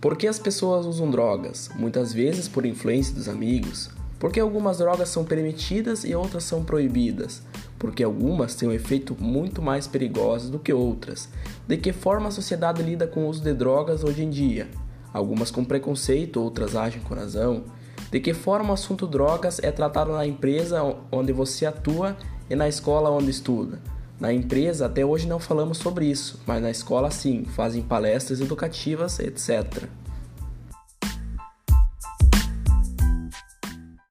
Por que as pessoas usam drogas? Muitas vezes por influência dos amigos. Porque algumas drogas são permitidas e outras são proibidas. Porque algumas têm um efeito muito mais perigoso do que outras. De que forma a sociedade lida com o uso de drogas hoje em dia? Algumas com preconceito, outras agem com razão. De que forma o assunto drogas é tratado na empresa onde você atua e na escola onde estuda? Na empresa, até hoje não falamos sobre isso, mas na escola sim, fazem palestras educativas, etc.